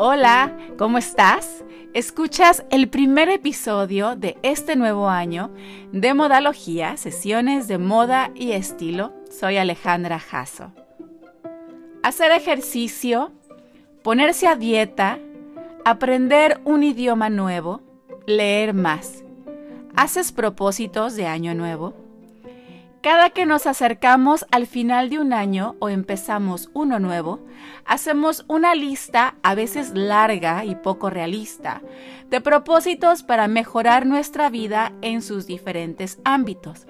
Hola, ¿cómo estás? Escuchas el primer episodio de este nuevo año de Modalogía, sesiones de moda y estilo. Soy Alejandra Jasso. Hacer ejercicio, ponerse a dieta, aprender un idioma nuevo, leer más. ¿Haces propósitos de año nuevo? Cada que nos acercamos al final de un año o empezamos uno nuevo, hacemos una lista a veces larga y poco realista de propósitos para mejorar nuestra vida en sus diferentes ámbitos.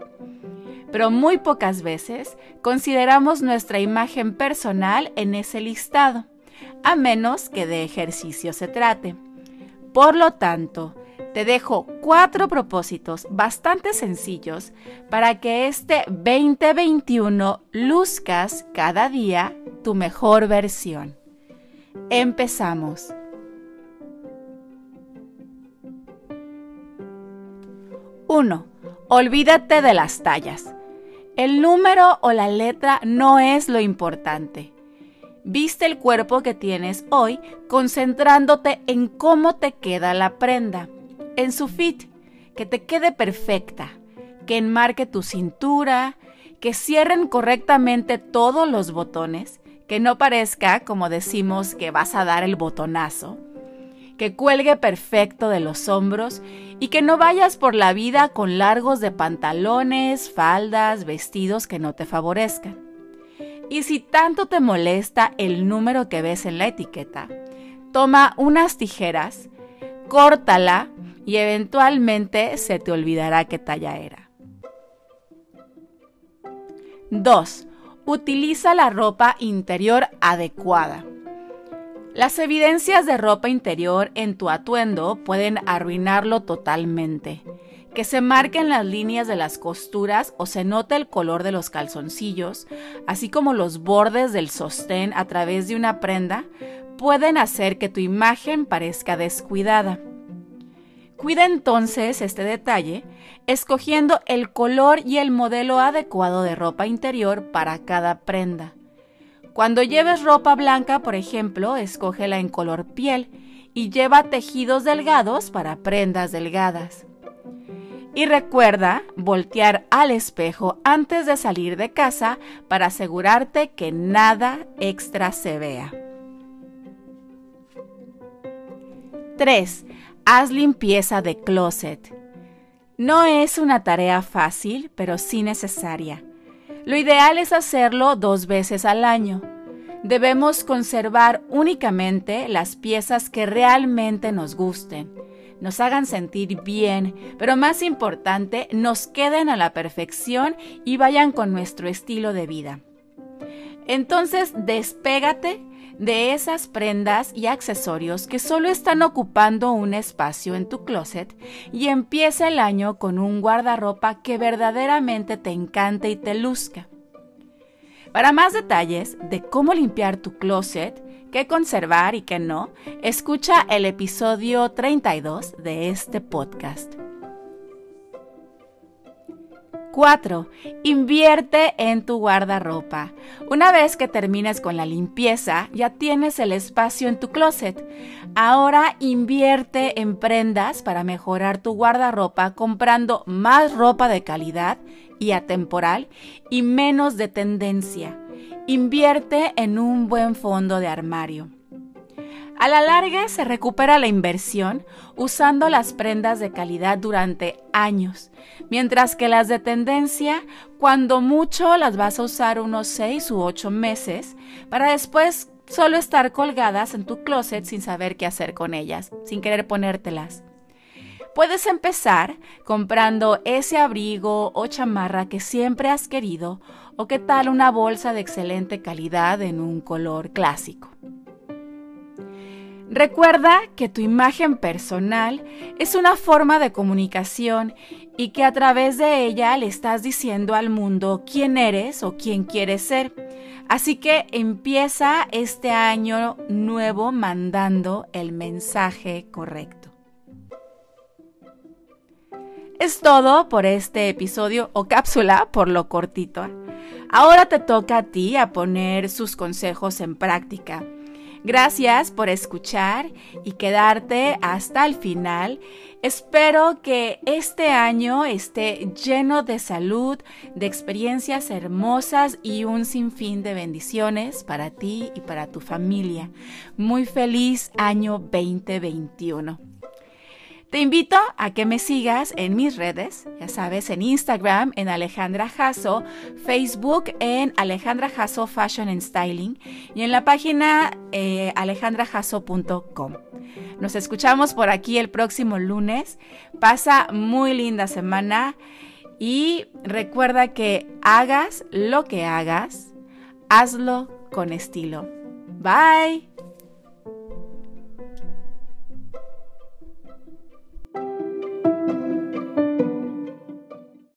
Pero muy pocas veces consideramos nuestra imagen personal en ese listado, a menos que de ejercicio se trate. Por lo tanto, te dejo cuatro propósitos bastante sencillos para que este 2021 luzcas cada día tu mejor versión. Empezamos. Uno, Olvídate de las tallas. El número o la letra no es lo importante. Viste el cuerpo que tienes hoy concentrándote en cómo te queda la prenda en su fit, que te quede perfecta, que enmarque tu cintura, que cierren correctamente todos los botones, que no parezca, como decimos, que vas a dar el botonazo, que cuelgue perfecto de los hombros y que no vayas por la vida con largos de pantalones, faldas, vestidos que no te favorezcan. Y si tanto te molesta el número que ves en la etiqueta, toma unas tijeras, córtala y eventualmente se te olvidará qué talla era. 2. Utiliza la ropa interior adecuada. Las evidencias de ropa interior en tu atuendo pueden arruinarlo totalmente. Que se marquen las líneas de las costuras o se note el color de los calzoncillos, así como los bordes del sostén a través de una prenda, pueden hacer que tu imagen parezca descuidada. Cuida entonces este detalle escogiendo el color y el modelo adecuado de ropa interior para cada prenda. Cuando lleves ropa blanca, por ejemplo, escógela en color piel y lleva tejidos delgados para prendas delgadas. Y recuerda voltear al espejo antes de salir de casa para asegurarte que nada extra se vea. 3 haz limpieza de closet. No es una tarea fácil, pero sí necesaria. Lo ideal es hacerlo dos veces al año. Debemos conservar únicamente las piezas que realmente nos gusten, nos hagan sentir bien, pero más importante, nos queden a la perfección y vayan con nuestro estilo de vida. Entonces, despégate de esas prendas y accesorios que solo están ocupando un espacio en tu closet y empieza el año con un guardarropa que verdaderamente te encante y te luzca. Para más detalles de cómo limpiar tu closet, qué conservar y qué no, escucha el episodio 32 de este podcast. 4. Invierte en tu guardarropa. Una vez que termines con la limpieza, ya tienes el espacio en tu closet. Ahora invierte en prendas para mejorar tu guardarropa comprando más ropa de calidad y atemporal y menos de tendencia. Invierte en un buen fondo de armario. A la larga se recupera la inversión usando las prendas de calidad durante años, mientras que las de tendencia, cuando mucho las vas a usar unos 6 u 8 meses, para después solo estar colgadas en tu closet sin saber qué hacer con ellas, sin querer ponértelas. Puedes empezar comprando ese abrigo o chamarra que siempre has querido o qué tal una bolsa de excelente calidad en un color clásico. Recuerda que tu imagen personal es una forma de comunicación y que a través de ella le estás diciendo al mundo quién eres o quién quieres ser. Así que empieza este año nuevo mandando el mensaje correcto. Es todo por este episodio o cápsula por lo cortito. Ahora te toca a ti a poner sus consejos en práctica Gracias por escuchar y quedarte hasta el final. Espero que este año esté lleno de salud, de experiencias hermosas y un sinfín de bendiciones para ti y para tu familia. Muy feliz año 2021. Te invito a que me sigas en mis redes, ya sabes, en Instagram en Alejandra Jasso, Facebook en Alejandra Jasso Fashion and Styling y en la página eh, alejandrajasso.com. Nos escuchamos por aquí el próximo lunes. Pasa muy linda semana y recuerda que hagas lo que hagas, hazlo con estilo. Bye.